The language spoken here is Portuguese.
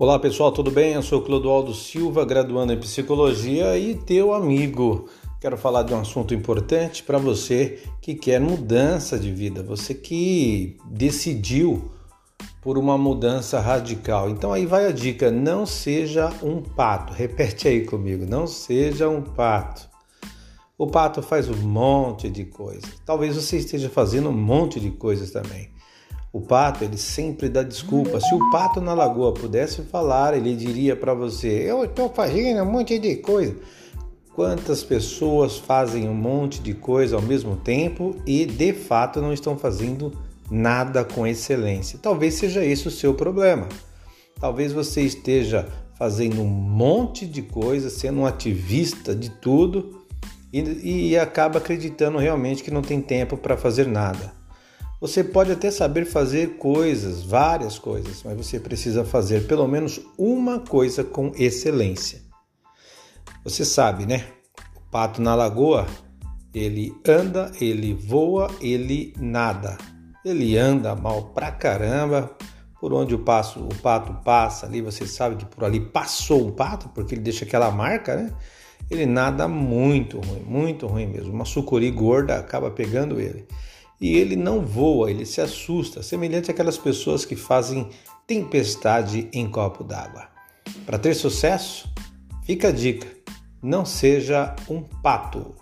Olá pessoal, tudo bem? Eu sou Clodoaldo Silva, graduando em psicologia e teu amigo. Quero falar de um assunto importante para você que quer mudança de vida, você que decidiu por uma mudança radical. Então aí vai a dica: não seja um pato. Repete aí comigo: não seja um pato. O pato faz um monte de coisas. Talvez você esteja fazendo um monte de coisas também. O pato, ele sempre dá desculpa. Se o pato na lagoa pudesse falar, ele diria para você: Eu estou fazendo um monte de coisa. Quantas pessoas fazem um monte de coisa ao mesmo tempo e de fato não estão fazendo nada com excelência? Talvez seja esse o seu problema. Talvez você esteja fazendo um monte de coisa, sendo um ativista de tudo e, e acaba acreditando realmente que não tem tempo para fazer nada. Você pode até saber fazer coisas, várias coisas, mas você precisa fazer pelo menos uma coisa com excelência. Você sabe, né? O pato na lagoa, ele anda, ele voa, ele nada. Ele anda mal pra caramba. Por onde o, passo, o pato passa ali, você sabe que por ali passou um pato, porque ele deixa aquela marca, né? Ele nada muito ruim, muito ruim mesmo. Uma sucuri gorda acaba pegando ele e ele não voa, ele se assusta, semelhante àquelas pessoas que fazem tempestade em copo d'água. Para ter sucesso, fica a dica: não seja um pato.